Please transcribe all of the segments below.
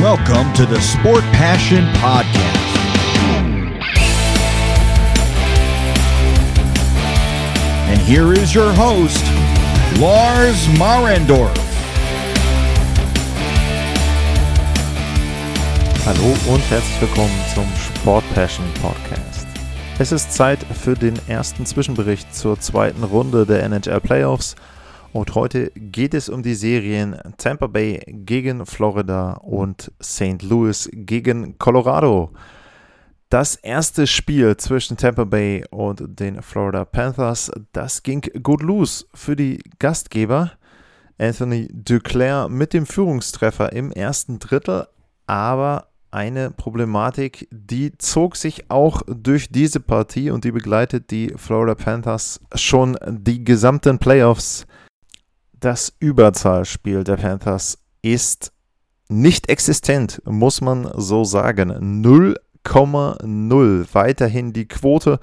Welcome to the Sport Passion Podcast. And here is your host, Lars Marendorf. Hallo und herzlich willkommen zum Sport Passion Podcast. Es ist Zeit für den ersten Zwischenbericht zur zweiten Runde der NHL Playoffs. Und heute geht es um die Serien Tampa Bay gegen Florida und St. Louis gegen Colorado. Das erste Spiel zwischen Tampa Bay und den Florida Panthers, das ging gut los für die Gastgeber. Anthony Duclair mit dem Führungstreffer im ersten Drittel, aber eine Problematik, die zog sich auch durch diese Partie und die begleitet die Florida Panthers schon die gesamten Playoffs. Das Überzahlspiel der Panthers ist nicht existent, muss man so sagen. 0,0 weiterhin die Quote.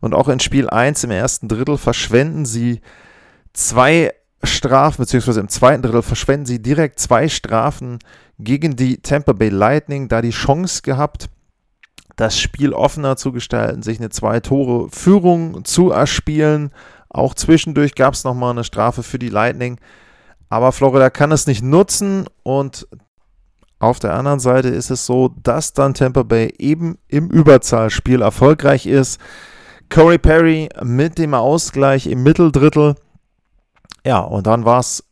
Und auch in Spiel 1 im ersten Drittel verschwenden sie zwei Strafen, beziehungsweise im zweiten Drittel verschwenden sie direkt zwei Strafen gegen die Tampa Bay Lightning, da die Chance gehabt, das Spiel offener zu gestalten, sich eine zwei Tore Führung zu erspielen. Auch zwischendurch gab es nochmal eine Strafe für die Lightning. Aber Florida kann es nicht nutzen und auf der anderen Seite ist es so, dass dann Tampa Bay eben im Überzahlspiel erfolgreich ist. Corey Perry mit dem Ausgleich im Mitteldrittel ja, und dann war es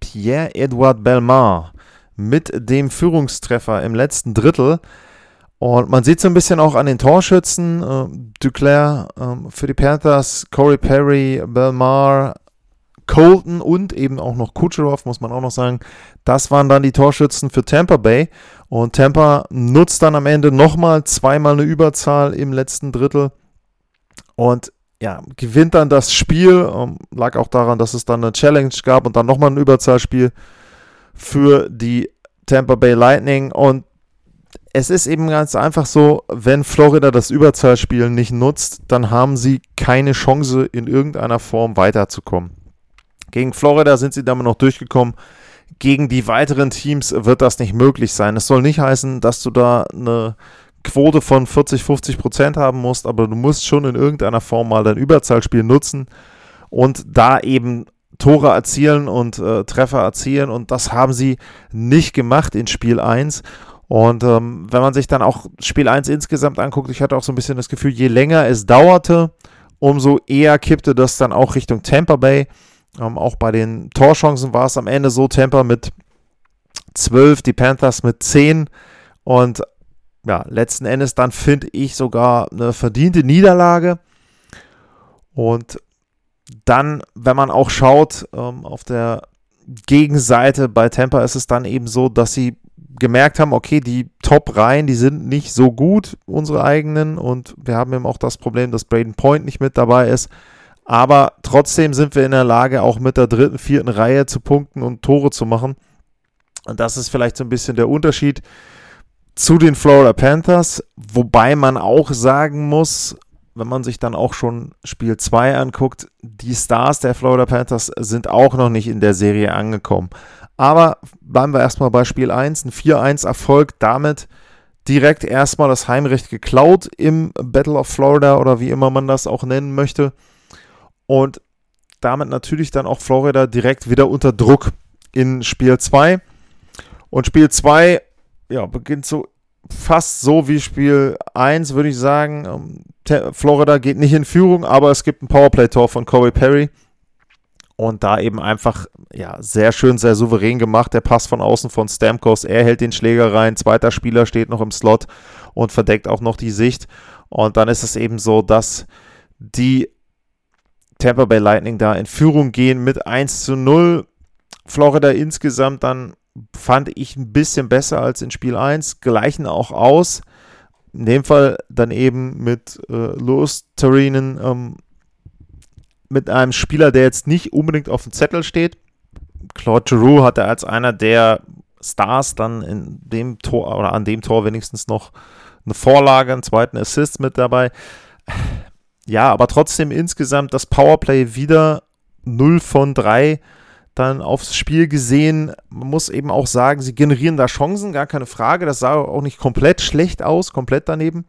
Pierre-Edouard Belmar mit dem Führungstreffer im letzten Drittel. Und man sieht so ein bisschen auch an den Torschützen, äh, Duclair äh, für die Panthers, Corey Perry, Belmar, Colton und eben auch noch Kucherov, muss man auch noch sagen. Das waren dann die Torschützen für Tampa Bay. Und Tampa nutzt dann am Ende nochmal zweimal eine Überzahl im letzten Drittel. Und ja, gewinnt dann das Spiel. Ähm, lag auch daran, dass es dann eine Challenge gab und dann nochmal ein Überzahlspiel für die Tampa Bay Lightning. Und es ist eben ganz einfach so, wenn Florida das Überzahlspiel nicht nutzt, dann haben sie keine Chance, in irgendeiner Form weiterzukommen. Gegen Florida sind sie damit noch durchgekommen. Gegen die weiteren Teams wird das nicht möglich sein. Es soll nicht heißen, dass du da eine Quote von 40, 50 Prozent haben musst, aber du musst schon in irgendeiner Form mal dein Überzahlspiel nutzen und da eben Tore erzielen und äh, Treffer erzielen und das haben sie nicht gemacht in Spiel 1. Und ähm, wenn man sich dann auch Spiel 1 insgesamt anguckt, ich hatte auch so ein bisschen das Gefühl, je länger es dauerte, umso eher kippte das dann auch Richtung Tampa Bay. Ähm, auch bei den Torchancen war es am Ende so, Tampa mit 12, die Panthers mit 10 und ja, letzten Endes dann finde ich sogar eine verdiente Niederlage. Und dann, wenn man auch schaut, ähm, auf der Gegenseite bei Tampa ist es dann eben so, dass sie gemerkt haben, okay, die Top-Reihen, die sind nicht so gut, unsere eigenen. Und wir haben eben auch das Problem, dass Braden Point nicht mit dabei ist. Aber trotzdem sind wir in der Lage, auch mit der dritten, vierten Reihe zu punkten und Tore zu machen. Und das ist vielleicht so ein bisschen der Unterschied zu den Florida Panthers, wobei man auch sagen muss, wenn man sich dann auch schon Spiel 2 anguckt, die Stars der Florida Panthers sind auch noch nicht in der Serie angekommen. Aber bleiben wir erstmal bei Spiel 1, ein 4-1 Erfolg, damit direkt erstmal das Heimrecht geklaut im Battle of Florida oder wie immer man das auch nennen möchte. Und damit natürlich dann auch Florida direkt wieder unter Druck in Spiel 2. Und Spiel 2 ja, beginnt so fast so wie Spiel 1, würde ich sagen. Ähm, Florida geht nicht in Führung, aber es gibt ein Powerplay-Tor von Corey Perry. Und da eben einfach, ja, sehr schön, sehr souverän gemacht. Der Pass von außen von Stamkos. Er hält den Schläger rein. Zweiter Spieler steht noch im Slot und verdeckt auch noch die Sicht. Und dann ist es eben so, dass die Tampa Bay Lightning da in Führung gehen mit 1 zu 0. Florida insgesamt dann fand ich ein bisschen besser als in Spiel 1, gleichen auch aus. In dem Fall dann eben mit äh, Louis Tarinen, ähm, mit einem Spieler, der jetzt nicht unbedingt auf dem Zettel steht. Claude Giroux hatte als einer der Stars dann in dem Tor oder an dem Tor wenigstens noch eine Vorlage, einen zweiten Assist mit dabei. Ja, aber trotzdem insgesamt das Powerplay wieder 0 von 3 dann aufs Spiel gesehen. Man muss eben auch sagen, sie generieren da Chancen, gar keine Frage. Das sah auch nicht komplett schlecht aus, komplett daneben.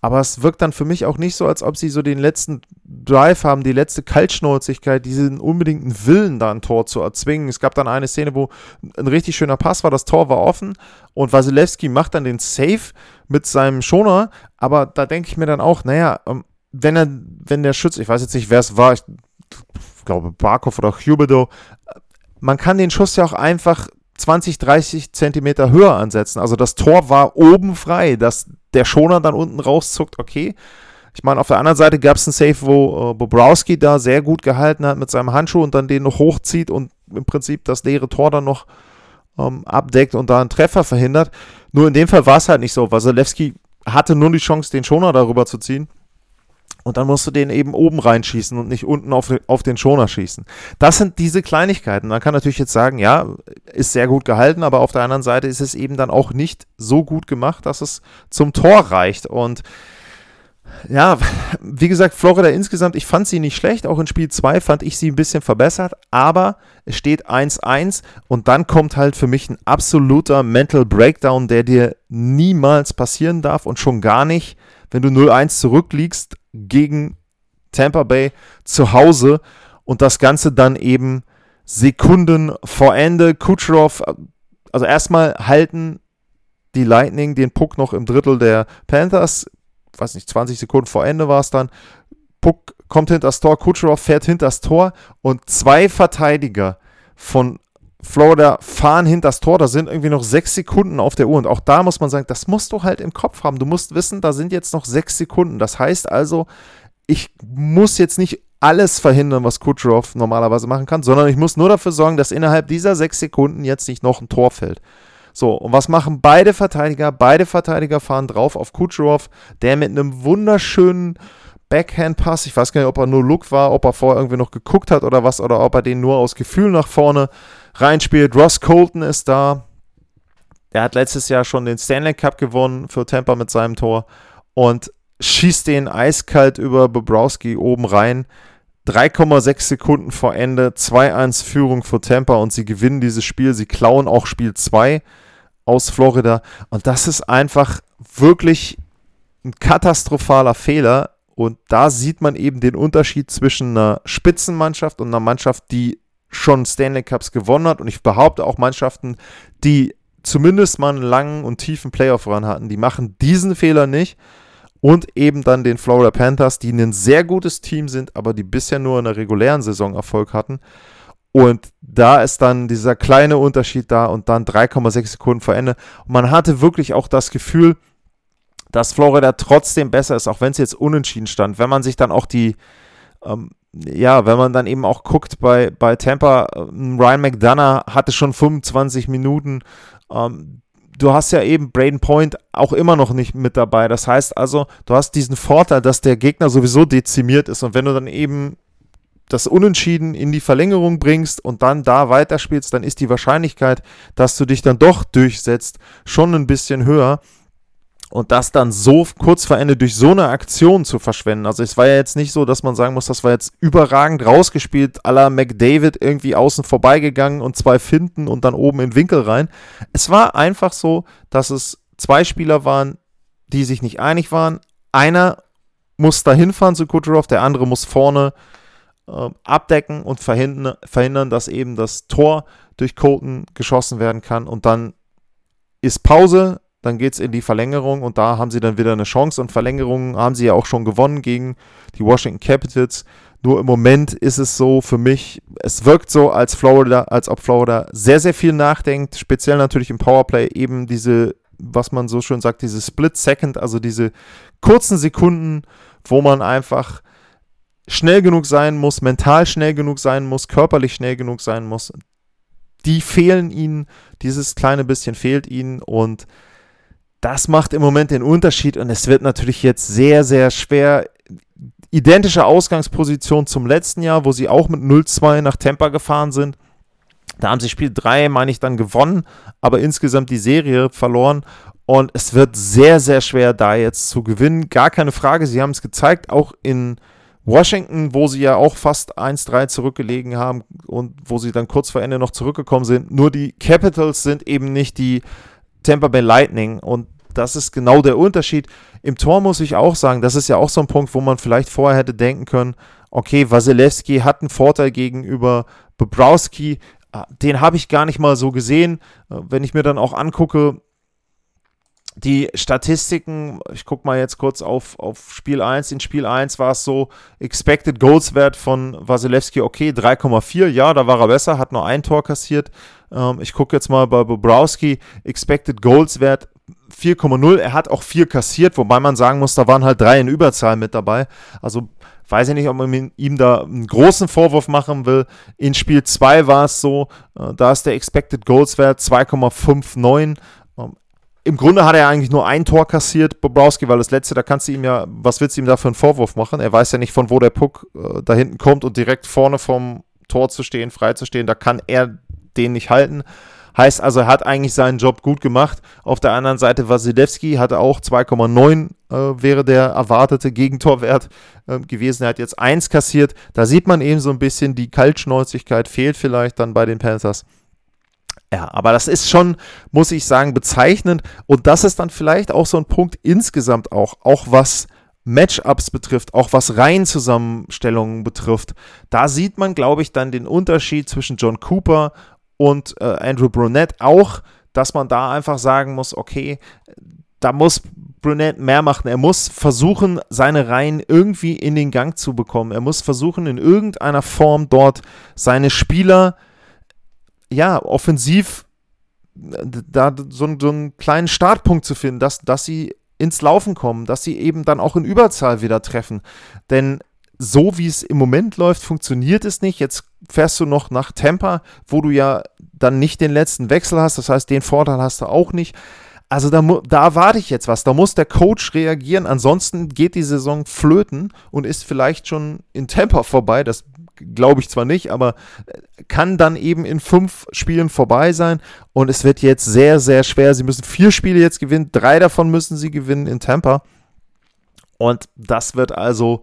Aber es wirkt dann für mich auch nicht so, als ob sie so den letzten Drive haben, die letzte Kaltschnäuzigkeit, diesen unbedingten Willen, da ein Tor zu erzwingen. Es gab dann eine Szene, wo ein richtig schöner Pass war, das Tor war offen und Wasilewski macht dann den Save mit seinem Schoner. Aber da denke ich mir dann auch, naja, ähm, wenn er, wenn der Schütze, ich weiß jetzt nicht, wer es war, ich glaube Barkov oder Huberdo, man kann den Schuss ja auch einfach 20, 30 Zentimeter höher ansetzen. Also das Tor war oben frei, dass der Schoner dann unten rauszuckt, okay. Ich meine, auf der anderen Seite gab es einen Safe, wo äh, Bobrowski da sehr gut gehalten hat mit seinem Handschuh und dann den noch hochzieht und im Prinzip das leere Tor dann noch ähm, abdeckt und da einen Treffer verhindert. Nur in dem Fall war es halt nicht so. Wasilewski hatte nur die Chance, den Schoner darüber zu ziehen. Und dann musst du den eben oben reinschießen und nicht unten auf, auf den Schoner schießen. Das sind diese Kleinigkeiten. Man kann natürlich jetzt sagen, ja, ist sehr gut gehalten, aber auf der anderen Seite ist es eben dann auch nicht so gut gemacht, dass es zum Tor reicht. Und ja, wie gesagt, Florida insgesamt, ich fand sie nicht schlecht. Auch in Spiel 2 fand ich sie ein bisschen verbessert, aber es steht 1-1 und dann kommt halt für mich ein absoluter Mental Breakdown, der dir niemals passieren darf und schon gar nicht, wenn du 0-1 zurückliegst gegen Tampa Bay zu Hause und das Ganze dann eben Sekunden vor Ende. Kucherov, also erstmal halten die Lightning den Puck noch im Drittel der Panthers, weiß nicht, 20 Sekunden vor Ende war es dann. Puck kommt hinter das Tor, Kucherov fährt hinter das Tor und zwei Verteidiger von Florida fahren hinter das Tor, da sind irgendwie noch sechs Sekunden auf der Uhr. Und auch da muss man sagen, das musst du halt im Kopf haben. Du musst wissen, da sind jetzt noch sechs Sekunden. Das heißt also, ich muss jetzt nicht alles verhindern, was Kucherov normalerweise machen kann, sondern ich muss nur dafür sorgen, dass innerhalb dieser sechs Sekunden jetzt nicht noch ein Tor fällt. So, und was machen beide Verteidiger? Beide Verteidiger fahren drauf auf Kucherov, der mit einem wunderschönen Backhand-Pass, ich weiß gar nicht, ob er nur Look war, ob er vorher irgendwie noch geguckt hat oder was, oder ob er den nur aus Gefühl nach vorne reinspielt. Ross Colton ist da. Er hat letztes Jahr schon den Stanley Cup gewonnen für Tampa mit seinem Tor und schießt den eiskalt über Bobrowski oben rein. 3,6 Sekunden vor Ende, 2-1 Führung für Tampa und sie gewinnen dieses Spiel. Sie klauen auch Spiel 2 aus Florida. Und das ist einfach wirklich ein katastrophaler Fehler. Und da sieht man eben den Unterschied zwischen einer Spitzenmannschaft und einer Mannschaft, die schon Stanley Cups gewonnen hat und ich behaupte auch Mannschaften, die zumindest mal einen langen und tiefen Playoff-Run hatten, die machen diesen Fehler nicht und eben dann den Florida Panthers, die ein sehr gutes Team sind, aber die bisher nur in der regulären Saison Erfolg hatten. Und da ist dann dieser kleine Unterschied da und dann 3,6 Sekunden vor Ende. Und man hatte wirklich auch das Gefühl, dass Florida trotzdem besser ist, auch wenn es jetzt unentschieden stand. Wenn man sich dann auch die, ähm, ja, wenn man dann eben auch guckt bei, bei Tampa, äh, Ryan McDonough hatte schon 25 Minuten. Ähm, du hast ja eben Braden Point auch immer noch nicht mit dabei. Das heißt also, du hast diesen Vorteil, dass der Gegner sowieso dezimiert ist. Und wenn du dann eben das Unentschieden in die Verlängerung bringst und dann da weiterspielst, dann ist die Wahrscheinlichkeit, dass du dich dann doch durchsetzt, schon ein bisschen höher und das dann so kurz vor Ende durch so eine Aktion zu verschwenden. Also es war ja jetzt nicht so, dass man sagen muss, das war jetzt überragend rausgespielt, à la McDavid irgendwie außen vorbeigegangen und zwei finden und dann oben in den Winkel rein. Es war einfach so, dass es zwei Spieler waren, die sich nicht einig waren. Einer muss da hinfahren zu Kucherov, der andere muss vorne äh, abdecken und verhindern, verhindern, dass eben das Tor durch Colton geschossen werden kann und dann ist Pause, dann geht es in die Verlängerung und da haben sie dann wieder eine Chance und Verlängerungen haben sie ja auch schon gewonnen gegen die Washington Capitals. Nur im Moment ist es so für mich, es wirkt so, als Florida, als ob Florida sehr, sehr viel nachdenkt, speziell natürlich im Powerplay, eben diese, was man so schön sagt, diese Split Second, also diese kurzen Sekunden, wo man einfach schnell genug sein muss, mental schnell genug sein muss, körperlich schnell genug sein muss. Die fehlen ihnen, dieses kleine bisschen fehlt ihnen und das macht im Moment den Unterschied und es wird natürlich jetzt sehr, sehr schwer. Identische Ausgangsposition zum letzten Jahr, wo sie auch mit 0-2 nach Tampa gefahren sind. Da haben sie Spiel 3, meine ich, dann gewonnen, aber insgesamt die Serie verloren. Und es wird sehr, sehr schwer, da jetzt zu gewinnen. Gar keine Frage. Sie haben es gezeigt, auch in Washington, wo sie ja auch fast 1-3 zurückgelegen haben und wo sie dann kurz vor Ende noch zurückgekommen sind. Nur die Capitals sind eben nicht die Tampa Bay Lightning und das ist genau der Unterschied. Im Tor muss ich auch sagen, das ist ja auch so ein Punkt, wo man vielleicht vorher hätte denken können, okay, Wasilewski hat einen Vorteil gegenüber Bobrowski, ah, den habe ich gar nicht mal so gesehen. Äh, wenn ich mir dann auch angucke, die Statistiken, ich gucke mal jetzt kurz auf, auf Spiel 1. In Spiel 1 war es so, Expected Goals Wert von Wasilewski, okay, 3,4, ja, da war er besser, hat nur ein Tor kassiert. Ähm, ich gucke jetzt mal bei Bobrowski, Expected Goals Wert 4,0, er hat auch 4 kassiert, wobei man sagen muss, da waren halt drei in Überzahl mit dabei. Also weiß ich nicht, ob man ihm da einen großen Vorwurf machen will. In Spiel 2 war es so, äh, da ist der Expected Goals Wert 2,59 im Grunde hat er eigentlich nur ein Tor kassiert, Bobrowski, weil das letzte, da kannst du ihm ja, was willst du ihm da für einen Vorwurf machen? Er weiß ja nicht, von wo der Puck äh, da hinten kommt und direkt vorne vom Tor zu stehen, frei zu stehen, da kann er den nicht halten. Heißt also, er hat eigentlich seinen Job gut gemacht. Auf der anderen Seite, Wasilewski hatte auch 2,9 äh, wäre der erwartete Gegentorwert äh, gewesen. Er hat jetzt 1 kassiert. Da sieht man eben so ein bisschen, die Kaltschnäuzigkeit fehlt vielleicht dann bei den Panthers. Ja, aber das ist schon, muss ich sagen, bezeichnend. Und das ist dann vielleicht auch so ein Punkt insgesamt auch, auch was Matchups betrifft, auch was Reihenzusammenstellungen betrifft. Da sieht man, glaube ich, dann den Unterschied zwischen John Cooper und äh, Andrew Brunette auch, dass man da einfach sagen muss, okay, da muss Brunette mehr machen. Er muss versuchen, seine Reihen irgendwie in den Gang zu bekommen. Er muss versuchen, in irgendeiner Form dort seine Spieler ja, offensiv da so, so einen kleinen Startpunkt zu finden, dass, dass sie ins Laufen kommen, dass sie eben dann auch in Überzahl wieder treffen. Denn so wie es im Moment läuft, funktioniert es nicht. Jetzt fährst du noch nach Tampa, wo du ja dann nicht den letzten Wechsel hast. Das heißt, den Vorteil hast du auch nicht. Also da, da erwarte ich jetzt was. Da muss der Coach reagieren. Ansonsten geht die Saison flöten und ist vielleicht schon in Tampa vorbei. Das glaube ich zwar nicht, aber äh, kann dann eben in fünf Spielen vorbei sein. Und es wird jetzt sehr, sehr schwer. Sie müssen vier Spiele jetzt gewinnen. Drei davon müssen sie gewinnen in Tampa. Und das wird also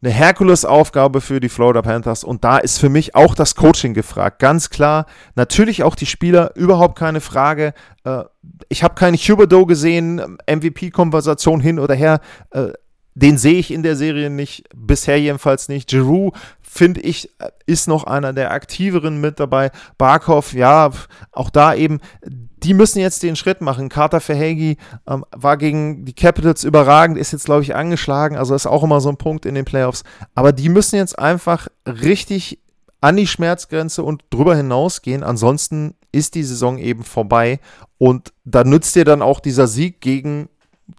eine Herkulesaufgabe für die Florida Panthers. Und da ist für mich auch das Coaching gefragt. Ganz klar. Natürlich auch die Spieler, überhaupt keine Frage. Äh, ich habe keine Huberdo gesehen, MVP-Konversation hin oder her. Äh, den sehe ich in der Serie nicht, bisher jedenfalls nicht. Giroud, finde ich, ist noch einer der aktiveren mit dabei. Barkov, ja, auch da eben, die müssen jetzt den Schritt machen. Carter Verhegi ähm, war gegen die Capitals überragend, ist jetzt, glaube ich, angeschlagen, also ist auch immer so ein Punkt in den Playoffs. Aber die müssen jetzt einfach richtig an die Schmerzgrenze und drüber hinausgehen. Ansonsten ist die Saison eben vorbei. Und da nützt dir dann auch dieser Sieg gegen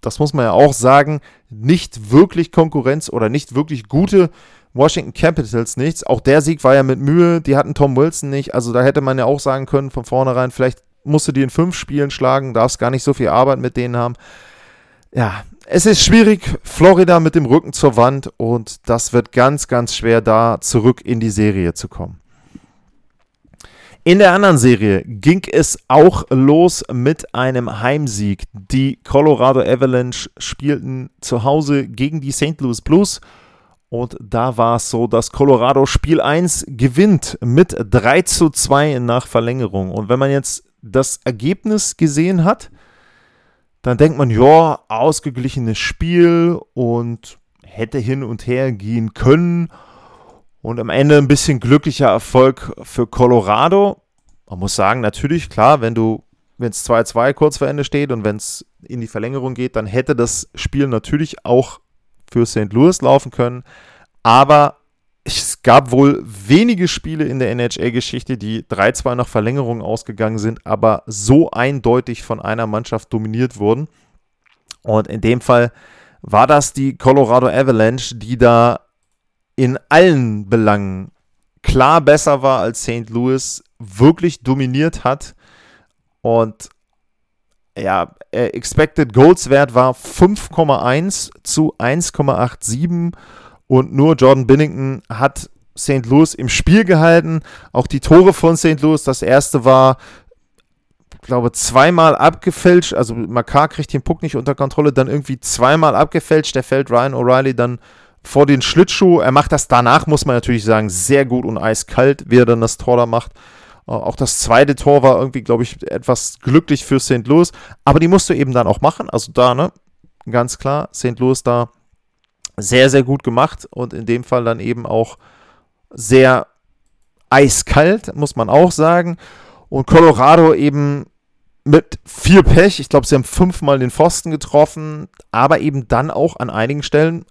das muss man ja auch sagen, nicht wirklich Konkurrenz oder nicht wirklich gute Washington Capitals nichts. Auch der Sieg war ja mit Mühe, die hatten Tom Wilson nicht. Also da hätte man ja auch sagen können von vornherein, vielleicht musst du die in fünf Spielen schlagen, darfst gar nicht so viel Arbeit mit denen haben. Ja, es ist schwierig, Florida mit dem Rücken zur Wand und das wird ganz, ganz schwer, da zurück in die Serie zu kommen. In der anderen Serie ging es auch los mit einem Heimsieg. Die Colorado Avalanche spielten zu Hause gegen die St. Louis Blues. Und da war es so, dass Colorado Spiel 1 gewinnt mit 3 zu 2 nach Verlängerung. Und wenn man jetzt das Ergebnis gesehen hat, dann denkt man, ja, ausgeglichenes Spiel und hätte hin und her gehen können. Und am Ende ein bisschen glücklicher Erfolg für Colorado. Man muss sagen, natürlich, klar, wenn du, wenn es 2-2 kurz vor Ende steht und wenn es in die Verlängerung geht, dann hätte das Spiel natürlich auch für St. Louis laufen können. Aber es gab wohl wenige Spiele in der NHL-Geschichte, die 3-2 nach Verlängerung ausgegangen sind, aber so eindeutig von einer Mannschaft dominiert wurden. Und in dem Fall war das die Colorado Avalanche, die da in allen Belangen klar besser war als St. Louis, wirklich dominiert hat und ja, Expected Goals Wert war 5,1 zu 1,87 und nur Jordan Binnington hat St. Louis im Spiel gehalten. Auch die Tore von St. Louis, das erste war, glaube zweimal abgefälscht. Also Makar kriegt den Puck nicht unter Kontrolle, dann irgendwie zweimal abgefälscht. Der fällt Ryan O'Reilly dann vor den Schlittschuh. Er macht das danach, muss man natürlich sagen, sehr gut und eiskalt, wie er dann das Tor da macht. Äh, auch das zweite Tor war irgendwie, glaube ich, etwas glücklich für St. Louis. Aber die musst du eben dann auch machen. Also da, ne? Ganz klar, St. Louis da sehr, sehr gut gemacht und in dem Fall dann eben auch sehr eiskalt, muss man auch sagen. Und Colorado eben mit viel Pech. Ich glaube, sie haben fünfmal den Pfosten getroffen, aber eben dann auch an einigen Stellen.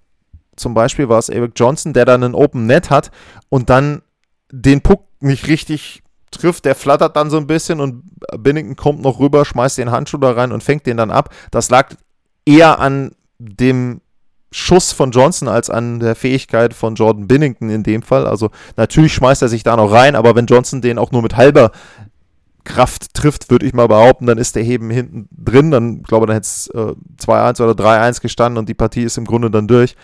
Zum Beispiel war es Eric Johnson, der dann einen Open Net hat und dann den Puck nicht richtig trifft. Der flattert dann so ein bisschen und Binnington kommt noch rüber, schmeißt den Handschuh da rein und fängt den dann ab. Das lag eher an dem Schuss von Johnson als an der Fähigkeit von Jordan Binnington in dem Fall. Also natürlich schmeißt er sich da noch rein, aber wenn Johnson den auch nur mit halber Kraft trifft, würde ich mal behaupten, dann ist der Heben hinten drin. Dann glaube ich, dann hätte es äh, 2-1 oder 3-1 gestanden und die Partie ist im Grunde dann durch.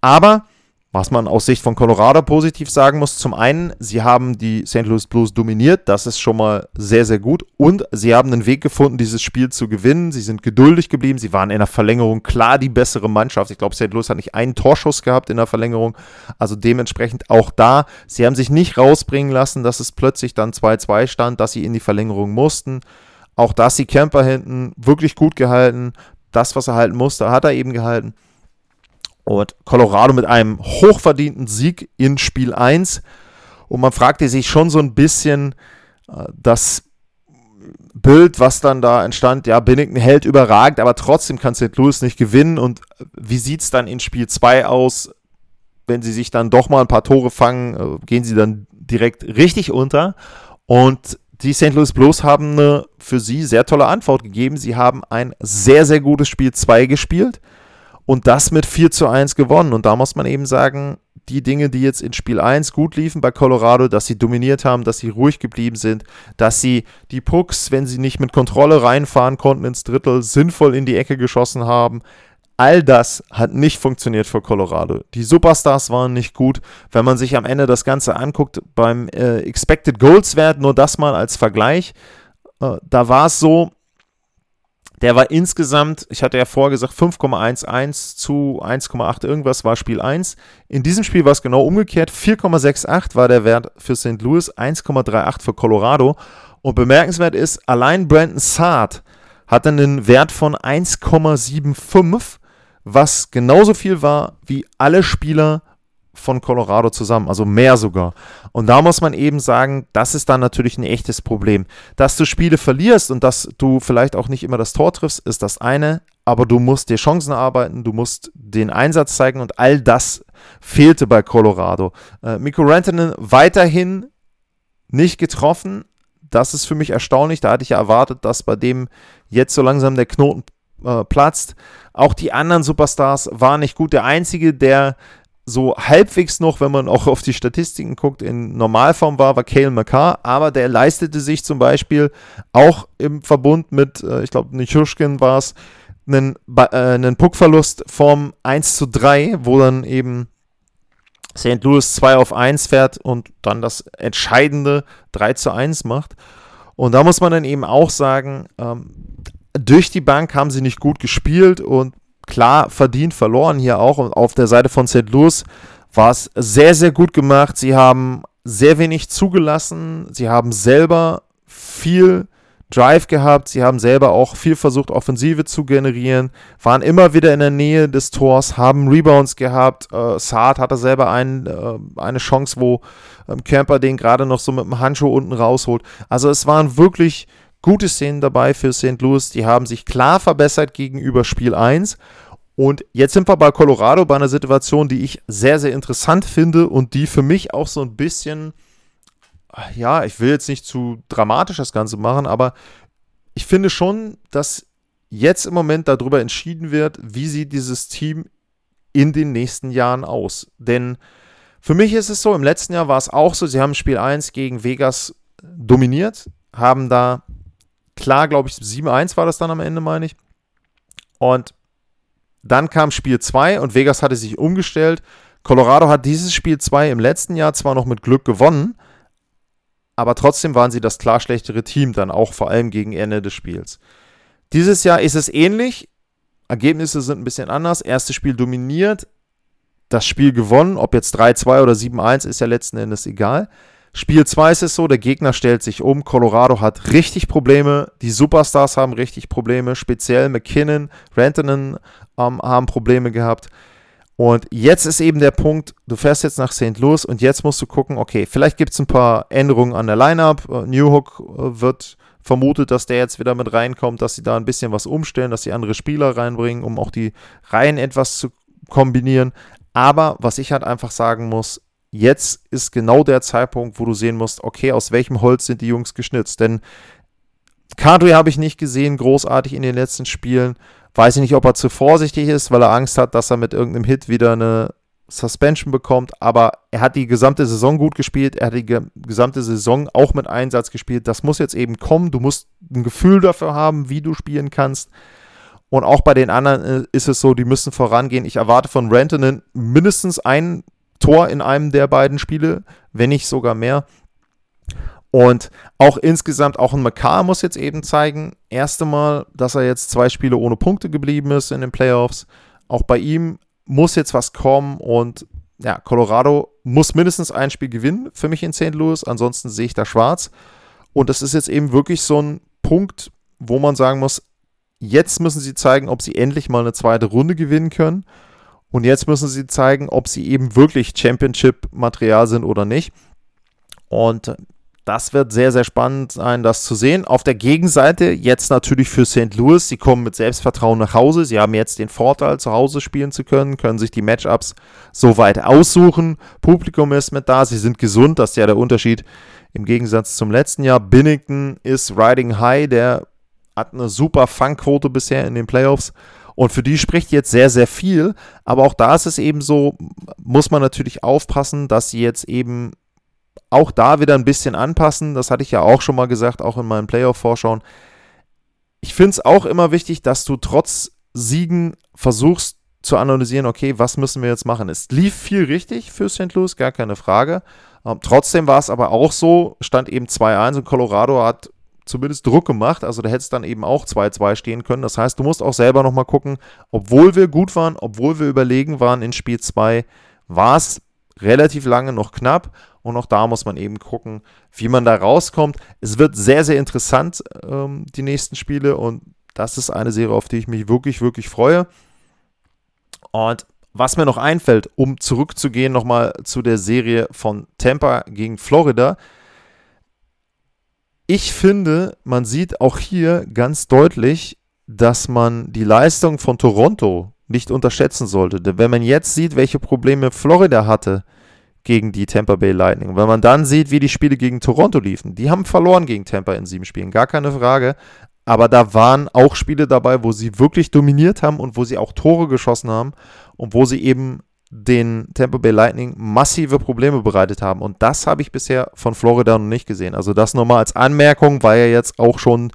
Aber was man aus Sicht von Colorado positiv sagen muss, zum einen, sie haben die St. Louis Blues dominiert, das ist schon mal sehr, sehr gut. Und sie haben einen Weg gefunden, dieses Spiel zu gewinnen. Sie sind geduldig geblieben, sie waren in der Verlängerung klar die bessere Mannschaft. Ich glaube, St. Louis hat nicht einen Torschuss gehabt in der Verlängerung, also dementsprechend auch da. Sie haben sich nicht rausbringen lassen, dass es plötzlich dann 2-2 stand, dass sie in die Verlängerung mussten. Auch das, die Camper hinten wirklich gut gehalten. Das, was er halten musste, hat er eben gehalten. Und Colorado mit einem hochverdienten Sieg in Spiel 1. Und man fragte sich schon so ein bisschen, äh, das Bild, was dann da entstand, ja, Binnington hält überragend, aber trotzdem kann St. Louis nicht gewinnen. Und wie sieht es dann in Spiel 2 aus? Wenn sie sich dann doch mal ein paar Tore fangen, äh, gehen sie dann direkt richtig unter. Und die St. Louis Blues haben eine für sie sehr tolle Antwort gegeben. Sie haben ein sehr, sehr gutes Spiel 2 gespielt und das mit 4 zu 1 gewonnen. Und da muss man eben sagen, die Dinge, die jetzt in Spiel 1 gut liefen bei Colorado, dass sie dominiert haben, dass sie ruhig geblieben sind, dass sie die Pucks, wenn sie nicht mit Kontrolle reinfahren konnten ins Drittel, sinnvoll in die Ecke geschossen haben. All das hat nicht funktioniert für Colorado. Die Superstars waren nicht gut. Wenn man sich am Ende das Ganze anguckt, beim äh, Expected Goals Wert, nur das mal als Vergleich, äh, da war es so, der war insgesamt, ich hatte ja vorher gesagt, 5,11 zu 1,8 irgendwas war Spiel 1. In diesem Spiel war es genau umgekehrt. 4,68 war der Wert für St. Louis, 1,38 für Colorado. Und bemerkenswert ist, allein Brandon Saad hat einen Wert von 1,75, was genauso viel war wie alle Spieler von Colorado zusammen, also mehr sogar. Und da muss man eben sagen, das ist dann natürlich ein echtes Problem. Dass du Spiele verlierst und dass du vielleicht auch nicht immer das Tor triffst, ist das eine, aber du musst dir Chancen arbeiten, du musst den Einsatz zeigen und all das fehlte bei Colorado. Äh, Mikko Rantanen weiterhin nicht getroffen. Das ist für mich erstaunlich. Da hatte ich ja erwartet, dass bei dem jetzt so langsam der Knoten äh, platzt. Auch die anderen Superstars waren nicht gut. Der einzige, der so halbwegs noch, wenn man auch auf die Statistiken guckt, in Normalform war, war Cale McCarr, aber der leistete sich zum Beispiel auch im Verbund mit, äh, ich glaube, Nichushkin war es, einen, äh, einen Puckverlust vom 1 zu 3, wo dann eben St. Louis 2 auf 1 fährt und dann das entscheidende 3 zu 1 macht. Und da muss man dann eben auch sagen, ähm, durch die Bank haben sie nicht gut gespielt und klar verdient verloren hier auch. Und auf der Seite von St. Louis war es sehr, sehr gut gemacht. Sie haben sehr wenig zugelassen. Sie haben selber viel Drive gehabt. Sie haben selber auch viel versucht, Offensive zu generieren. Waren immer wieder in der Nähe des Tors, haben Rebounds gehabt. Äh, Saad hatte selber ein, äh, eine Chance, wo ähm, Camper den gerade noch so mit dem Handschuh unten rausholt. Also es waren wirklich gute Szenen dabei für St. Louis. Die haben sich klar verbessert gegenüber Spiel 1. Und jetzt sind wir bei Colorado bei einer Situation, die ich sehr, sehr interessant finde und die für mich auch so ein bisschen, ja, ich will jetzt nicht zu dramatisch das Ganze machen, aber ich finde schon, dass jetzt im Moment darüber entschieden wird, wie sieht dieses Team in den nächsten Jahren aus. Denn für mich ist es so, im letzten Jahr war es auch so, sie haben Spiel 1 gegen Vegas dominiert, haben da klar, glaube ich, 7-1 war das dann am Ende, meine ich. Und dann kam Spiel 2 und Vegas hatte sich umgestellt. Colorado hat dieses Spiel 2 im letzten Jahr zwar noch mit Glück gewonnen, aber trotzdem waren sie das klar schlechtere Team, dann auch vor allem gegen Ende des Spiels. Dieses Jahr ist es ähnlich. Ergebnisse sind ein bisschen anders. Erstes Spiel dominiert, das Spiel gewonnen. Ob jetzt 3-2 oder 7-1 ist ja letzten Endes egal. Spiel 2 ist es so, der Gegner stellt sich um. Colorado hat richtig Probleme. Die Superstars haben richtig Probleme. Speziell McKinnon, Rantanen ähm, haben Probleme gehabt. Und jetzt ist eben der Punkt, du fährst jetzt nach St. Louis und jetzt musst du gucken, okay, vielleicht gibt es ein paar Änderungen an der Lineup. Äh, Newhook äh, wird vermutet, dass der jetzt wieder mit reinkommt, dass sie da ein bisschen was umstellen, dass sie andere Spieler reinbringen, um auch die Reihen etwas zu kombinieren. Aber was ich halt einfach sagen muss, jetzt ist genau der Zeitpunkt, wo du sehen musst, okay, aus welchem Holz sind die Jungs geschnitzt? Denn Kadri habe ich nicht gesehen, großartig in den letzten Spielen. Weiß ich nicht, ob er zu vorsichtig ist, weil er Angst hat, dass er mit irgendeinem Hit wieder eine Suspension bekommt. Aber er hat die gesamte Saison gut gespielt. Er hat die gesamte Saison auch mit Einsatz gespielt. Das muss jetzt eben kommen. Du musst ein Gefühl dafür haben, wie du spielen kannst. Und auch bei den anderen äh, ist es so, die müssen vorangehen. Ich erwarte von Rantanen mindestens ein Tor in einem der beiden Spiele, wenn nicht sogar mehr. Und auch insgesamt, auch ein McCarr muss jetzt eben zeigen, erste Mal, dass er jetzt zwei Spiele ohne Punkte geblieben ist in den Playoffs. Auch bei ihm muss jetzt was kommen und ja, Colorado muss mindestens ein Spiel gewinnen für mich in St. Louis, ansonsten sehe ich da schwarz. Und das ist jetzt eben wirklich so ein Punkt, wo man sagen muss, Jetzt müssen sie zeigen, ob sie endlich mal eine zweite Runde gewinnen können. Und jetzt müssen sie zeigen, ob sie eben wirklich Championship-Material sind oder nicht. Und das wird sehr, sehr spannend sein, das zu sehen. Auf der Gegenseite jetzt natürlich für St. Louis. Sie kommen mit Selbstvertrauen nach Hause. Sie haben jetzt den Vorteil, zu Hause spielen zu können, können sich die Matchups so weit aussuchen. Publikum ist mit da. Sie sind gesund. Das ist ja der Unterschied im Gegensatz zum letzten Jahr. Binnington ist riding high. Der hat eine super Fangquote bisher in den Playoffs. Und für die spricht jetzt sehr, sehr viel. Aber auch da ist es eben so, muss man natürlich aufpassen, dass sie jetzt eben auch da wieder ein bisschen anpassen. Das hatte ich ja auch schon mal gesagt, auch in meinen Playoff-Vorschauen. Ich finde es auch immer wichtig, dass du trotz Siegen versuchst zu analysieren, okay, was müssen wir jetzt machen? Es lief viel richtig für St. Louis, gar keine Frage. Ähm, trotzdem war es aber auch so, stand eben 2-1 und Colorado hat zumindest Druck gemacht. Also da hätte es dann eben auch 2-2 stehen können. Das heißt, du musst auch selber nochmal gucken, obwohl wir gut waren, obwohl wir überlegen waren in Spiel 2, war es relativ lange noch knapp. Und auch da muss man eben gucken, wie man da rauskommt. Es wird sehr, sehr interessant, ähm, die nächsten Spiele. Und das ist eine Serie, auf die ich mich wirklich, wirklich freue. Und was mir noch einfällt, um zurückzugehen nochmal zu der Serie von Tampa gegen Florida, ich finde, man sieht auch hier ganz deutlich, dass man die Leistung von Toronto nicht unterschätzen sollte. Denn wenn man jetzt sieht, welche Probleme Florida hatte gegen die Tampa Bay Lightning, wenn man dann sieht, wie die Spiele gegen Toronto liefen, die haben verloren gegen Tampa in sieben Spielen, gar keine Frage. Aber da waren auch Spiele dabei, wo sie wirklich dominiert haben und wo sie auch Tore geschossen haben und wo sie eben den Tampa Bay Lightning massive Probleme bereitet haben. Und das habe ich bisher von Florida noch nicht gesehen. Also das nochmal als Anmerkung, weil ja jetzt auch schon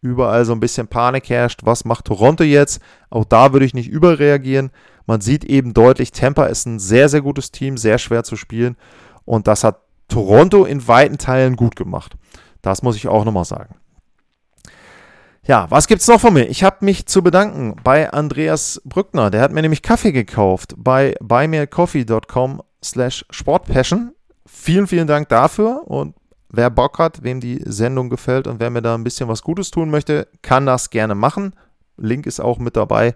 überall so ein bisschen Panik herrscht. Was macht Toronto jetzt? Auch da würde ich nicht überreagieren. Man sieht eben deutlich, Tampa ist ein sehr, sehr gutes Team, sehr schwer zu spielen. Und das hat Toronto in weiten Teilen gut gemacht. Das muss ich auch nochmal sagen. Ja, was gibt's noch von mir? Ich habe mich zu bedanken bei Andreas Brückner. Der hat mir nämlich Kaffee gekauft bei buymeacoffee.com slash sportpassion. Vielen, vielen Dank dafür und wer Bock hat, wem die Sendung gefällt und wer mir da ein bisschen was Gutes tun möchte, kann das gerne machen. Link ist auch mit dabei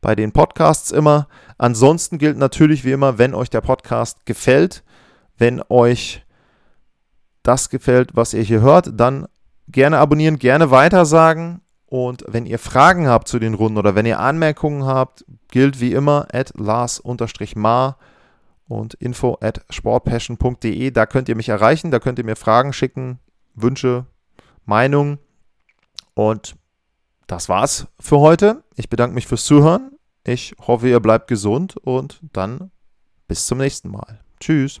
bei den Podcasts immer. Ansonsten gilt natürlich wie immer, wenn euch der Podcast gefällt, wenn euch das gefällt, was ihr hier hört, dann gerne abonnieren, gerne weitersagen und wenn ihr Fragen habt zu den Runden oder wenn ihr Anmerkungen habt, gilt wie immer at lars-mar und info at sportpassion.de. Da könnt ihr mich erreichen, da könnt ihr mir Fragen schicken, Wünsche, Meinungen. Und das war's für heute. Ich bedanke mich fürs Zuhören. Ich hoffe, ihr bleibt gesund und dann bis zum nächsten Mal. Tschüss.